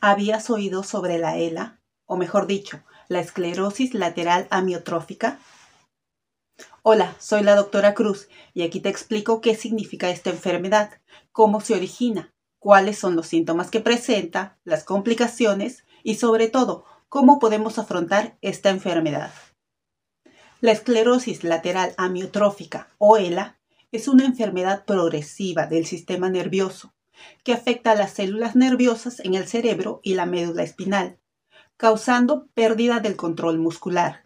¿Habías oído sobre la ELA? O mejor dicho, la esclerosis lateral amiotrófica. Hola, soy la doctora Cruz y aquí te explico qué significa esta enfermedad, cómo se origina, cuáles son los síntomas que presenta, las complicaciones y sobre todo, cómo podemos afrontar esta enfermedad. La esclerosis lateral amiotrófica o ELA es una enfermedad progresiva del sistema nervioso que afecta a las células nerviosas en el cerebro y la médula espinal, causando pérdida del control muscular.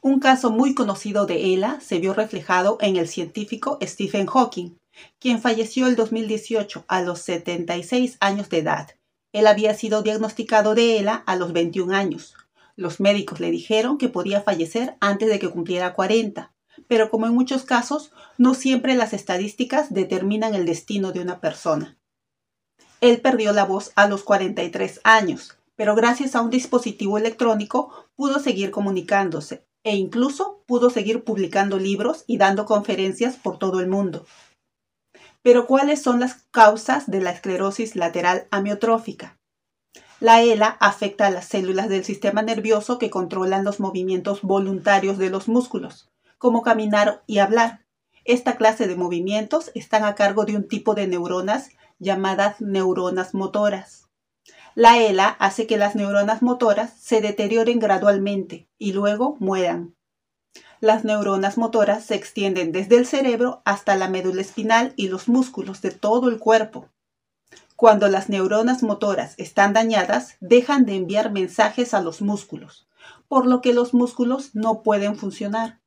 Un caso muy conocido de ELA se vio reflejado en el científico Stephen Hawking, quien falleció el 2018 a los 76 años de edad. Él había sido diagnosticado de ELA a los 21 años. Los médicos le dijeron que podía fallecer antes de que cumpliera 40, pero como en muchos casos, no siempre las estadísticas determinan el destino de una persona. Él perdió la voz a los 43 años, pero gracias a un dispositivo electrónico pudo seguir comunicándose e incluso pudo seguir publicando libros y dando conferencias por todo el mundo. Pero ¿cuáles son las causas de la esclerosis lateral amiotrófica? La ELA afecta a las células del sistema nervioso que controlan los movimientos voluntarios de los músculos, como caminar y hablar. Esta clase de movimientos están a cargo de un tipo de neuronas llamadas neuronas motoras. La ELA hace que las neuronas motoras se deterioren gradualmente y luego mueran. Las neuronas motoras se extienden desde el cerebro hasta la médula espinal y los músculos de todo el cuerpo. Cuando las neuronas motoras están dañadas, dejan de enviar mensajes a los músculos, por lo que los músculos no pueden funcionar.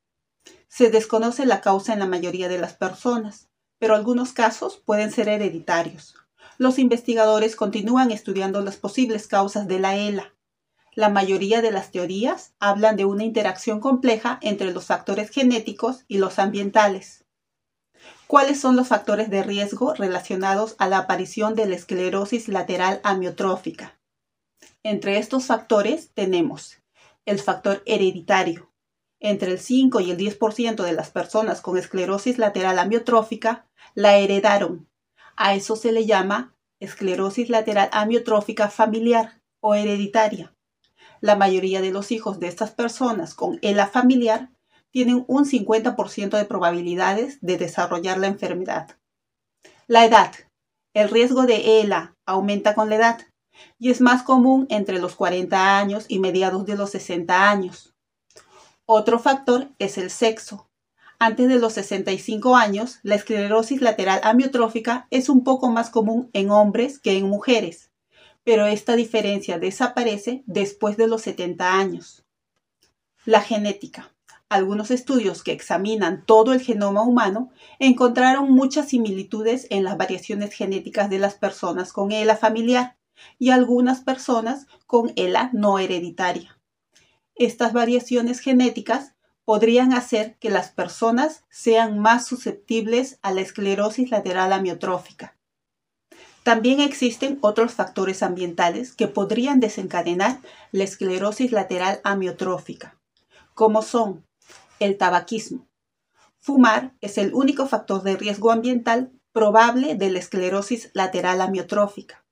Se desconoce la causa en la mayoría de las personas, pero algunos casos pueden ser hereditarios. Los investigadores continúan estudiando las posibles causas de la ELA. La mayoría de las teorías hablan de una interacción compleja entre los factores genéticos y los ambientales. ¿Cuáles son los factores de riesgo relacionados a la aparición de la esclerosis lateral amiotrófica? Entre estos factores tenemos el factor hereditario, entre el 5 y el 10% de las personas con esclerosis lateral amiotrófica la heredaron. A eso se le llama esclerosis lateral amiotrófica familiar o hereditaria. La mayoría de los hijos de estas personas con ELA familiar tienen un 50% de probabilidades de desarrollar la enfermedad. La edad. El riesgo de ELA aumenta con la edad y es más común entre los 40 años y mediados de los 60 años. Otro factor es el sexo. Antes de los 65 años, la esclerosis lateral amiotrófica es un poco más común en hombres que en mujeres, pero esta diferencia desaparece después de los 70 años. La genética. Algunos estudios que examinan todo el genoma humano encontraron muchas similitudes en las variaciones genéticas de las personas con ELA familiar y algunas personas con ELA no hereditaria. Estas variaciones genéticas podrían hacer que las personas sean más susceptibles a la esclerosis lateral amiotrófica. También existen otros factores ambientales que podrían desencadenar la esclerosis lateral amiotrófica, como son el tabaquismo. Fumar es el único factor de riesgo ambiental probable de la esclerosis lateral amiotrófica.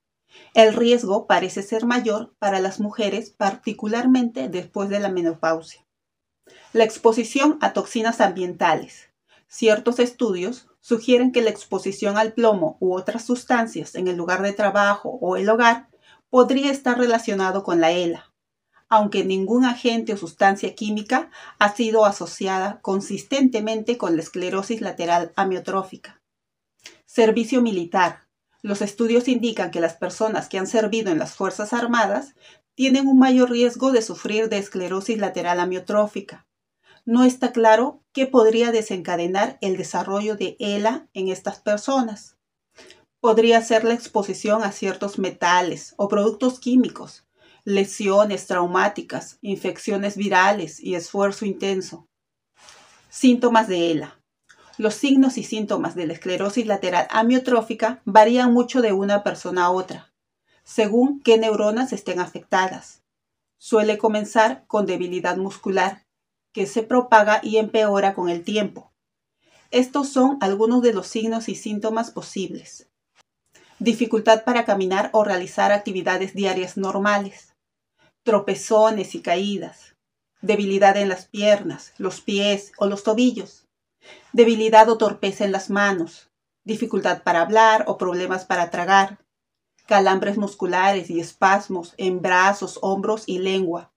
El riesgo parece ser mayor para las mujeres, particularmente después de la menopausia. La exposición a toxinas ambientales. Ciertos estudios sugieren que la exposición al plomo u otras sustancias en el lugar de trabajo o el hogar podría estar relacionado con la ELA, aunque ningún agente o sustancia química ha sido asociada consistentemente con la esclerosis lateral amiotrófica. Servicio militar, los estudios indican que las personas que han servido en las Fuerzas Armadas tienen un mayor riesgo de sufrir de esclerosis lateral amiotrófica. No está claro qué podría desencadenar el desarrollo de ELA en estas personas. Podría ser la exposición a ciertos metales o productos químicos, lesiones traumáticas, infecciones virales y esfuerzo intenso. Síntomas de ELA. Los signos y síntomas de la esclerosis lateral amiotrófica varían mucho de una persona a otra, según qué neuronas estén afectadas. Suele comenzar con debilidad muscular, que se propaga y empeora con el tiempo. Estos son algunos de los signos y síntomas posibles. dificultad para caminar o realizar actividades diarias normales, tropezones y caídas, debilidad en las piernas, los pies o los tobillos, debilidad o torpeza en las manos, dificultad para hablar o problemas para tragar, calambres musculares y espasmos en brazos, hombros y lengua,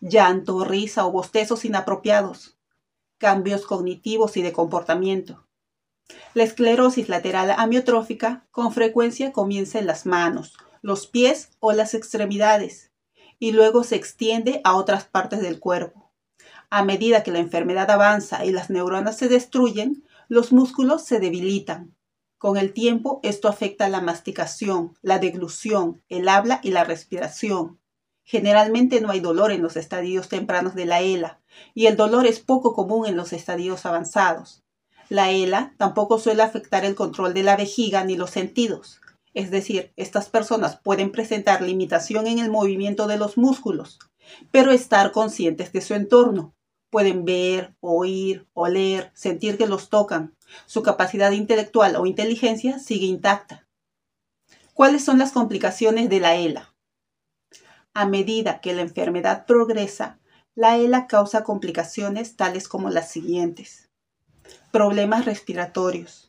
llanto, risa o bostezos inapropiados, cambios cognitivos y de comportamiento. La esclerosis lateral amiotrófica con frecuencia comienza en las manos, los pies o las extremidades y luego se extiende a otras partes del cuerpo. A medida que la enfermedad avanza y las neuronas se destruyen, los músculos se debilitan. Con el tiempo, esto afecta la masticación, la deglución, el habla y la respiración. Generalmente no hay dolor en los estadios tempranos de la ELA y el dolor es poco común en los estadios avanzados. La ELA tampoco suele afectar el control de la vejiga ni los sentidos. Es decir, estas personas pueden presentar limitación en el movimiento de los músculos, pero estar conscientes de su entorno. Pueden ver, oír, oler, sentir que los tocan. Su capacidad intelectual o inteligencia sigue intacta. ¿Cuáles son las complicaciones de la ELA? A medida que la enfermedad progresa, la ELA causa complicaciones tales como las siguientes. Problemas respiratorios,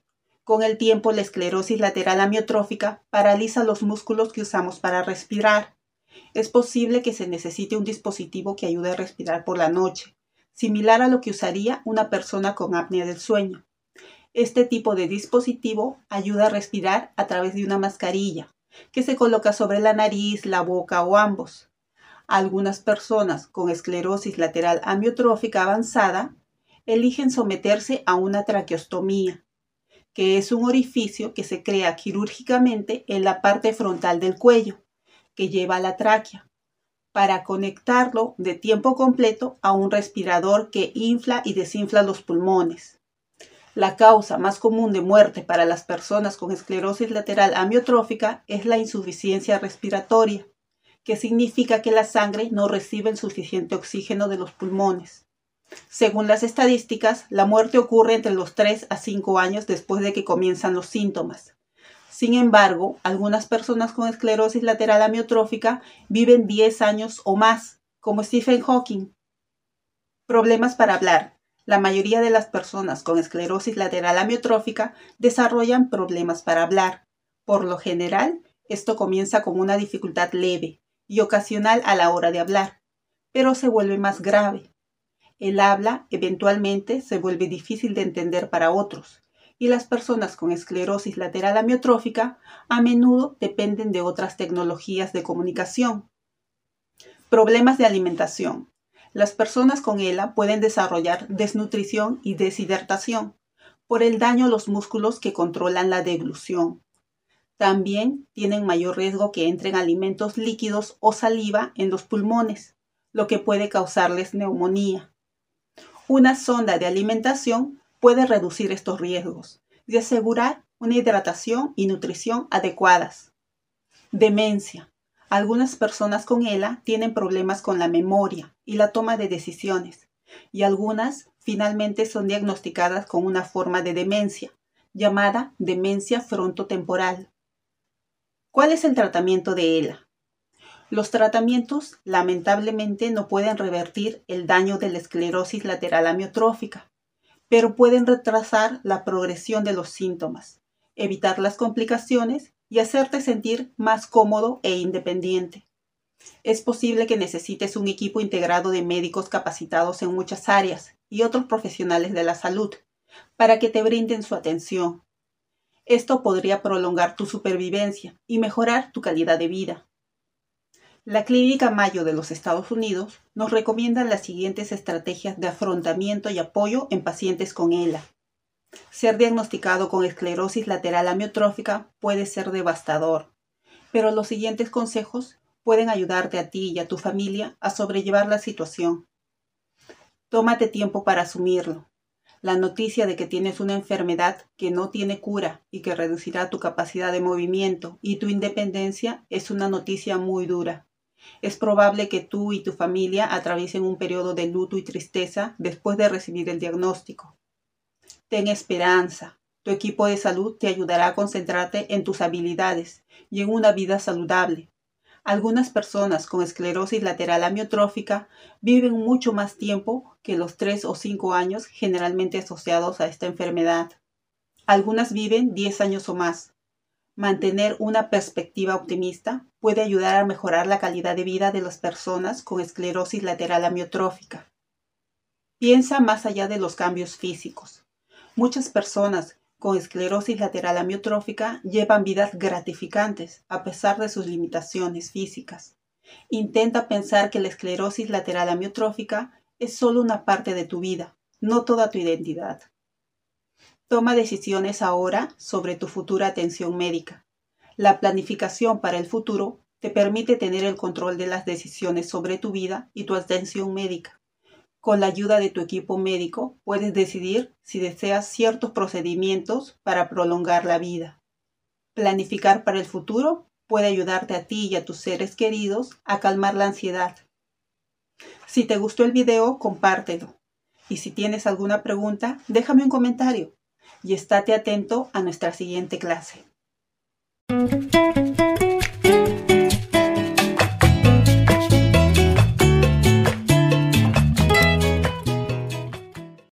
con el tiempo, la esclerosis lateral amiotrófica paraliza los músculos que usamos para respirar. Es posible que se necesite un dispositivo que ayude a respirar por la noche, similar a lo que usaría una persona con apnea del sueño. Este tipo de dispositivo ayuda a respirar a través de una mascarilla, que se coloca sobre la nariz, la boca o ambos. Algunas personas con esclerosis lateral amiotrófica avanzada eligen someterse a una traqueostomía, que es un orificio que se crea quirúrgicamente en la parte frontal del cuello, que lleva a la tráquea, para conectarlo de tiempo completo a un respirador que infla y desinfla los pulmones. La causa más común de muerte para las personas con esclerosis lateral amiotrófica es la insuficiencia respiratoria, que significa que la sangre no recibe el suficiente oxígeno de los pulmones. Según las estadísticas, la muerte ocurre entre los 3 a 5 años después de que comienzan los síntomas. Sin embargo, algunas personas con esclerosis lateral amiotrófica viven 10 años o más, como Stephen Hawking. Problemas para hablar. La mayoría de las personas con esclerosis lateral amiotrófica desarrollan problemas para hablar. Por lo general, esto comienza como una dificultad leve y ocasional a la hora de hablar, pero se vuelve más grave el habla eventualmente se vuelve difícil de entender para otros y las personas con esclerosis lateral amiotrófica a menudo dependen de otras tecnologías de comunicación. Problemas de alimentación. Las personas con ELA pueden desarrollar desnutrición y deshidratación por el daño a los músculos que controlan la deglución. También tienen mayor riesgo que entren alimentos líquidos o saliva en los pulmones, lo que puede causarles neumonía. Una sonda de alimentación puede reducir estos riesgos y asegurar una hidratación y nutrición adecuadas. Demencia. Algunas personas con ELA tienen problemas con la memoria y la toma de decisiones, y algunas finalmente son diagnosticadas con una forma de demencia, llamada demencia frontotemporal. ¿Cuál es el tratamiento de ELA? Los tratamientos lamentablemente no pueden revertir el daño de la esclerosis lateral amiotrófica, pero pueden retrasar la progresión de los síntomas, evitar las complicaciones y hacerte sentir más cómodo e independiente. Es posible que necesites un equipo integrado de médicos capacitados en muchas áreas y otros profesionales de la salud para que te brinden su atención. Esto podría prolongar tu supervivencia y mejorar tu calidad de vida. La Clínica Mayo de los Estados Unidos nos recomienda las siguientes estrategias de afrontamiento y apoyo en pacientes con ELA. Ser diagnosticado con esclerosis lateral amiotrófica puede ser devastador, pero los siguientes consejos pueden ayudarte a ti y a tu familia a sobrellevar la situación. Tómate tiempo para asumirlo. La noticia de que tienes una enfermedad que no tiene cura y que reducirá tu capacidad de movimiento y tu independencia es una noticia muy dura. Es probable que tú y tu familia atraviesen un periodo de luto y tristeza después de recibir el diagnóstico. Ten esperanza. Tu equipo de salud te ayudará a concentrarte en tus habilidades y en una vida saludable. Algunas personas con esclerosis lateral amiotrófica viven mucho más tiempo que los 3 o 5 años generalmente asociados a esta enfermedad. Algunas viven 10 años o más. Mantener una perspectiva optimista puede ayudar a mejorar la calidad de vida de las personas con esclerosis lateral amiotrófica. Piensa más allá de los cambios físicos. Muchas personas con esclerosis lateral amiotrófica llevan vidas gratificantes a pesar de sus limitaciones físicas. Intenta pensar que la esclerosis lateral amiotrófica es solo una parte de tu vida, no toda tu identidad. Toma decisiones ahora sobre tu futura atención médica. La planificación para el futuro te permite tener el control de las decisiones sobre tu vida y tu atención médica. Con la ayuda de tu equipo médico puedes decidir si deseas ciertos procedimientos para prolongar la vida. Planificar para el futuro puede ayudarte a ti y a tus seres queridos a calmar la ansiedad. Si te gustó el video, compártelo. Y si tienes alguna pregunta, déjame un comentario y estate atento a nuestra siguiente clase.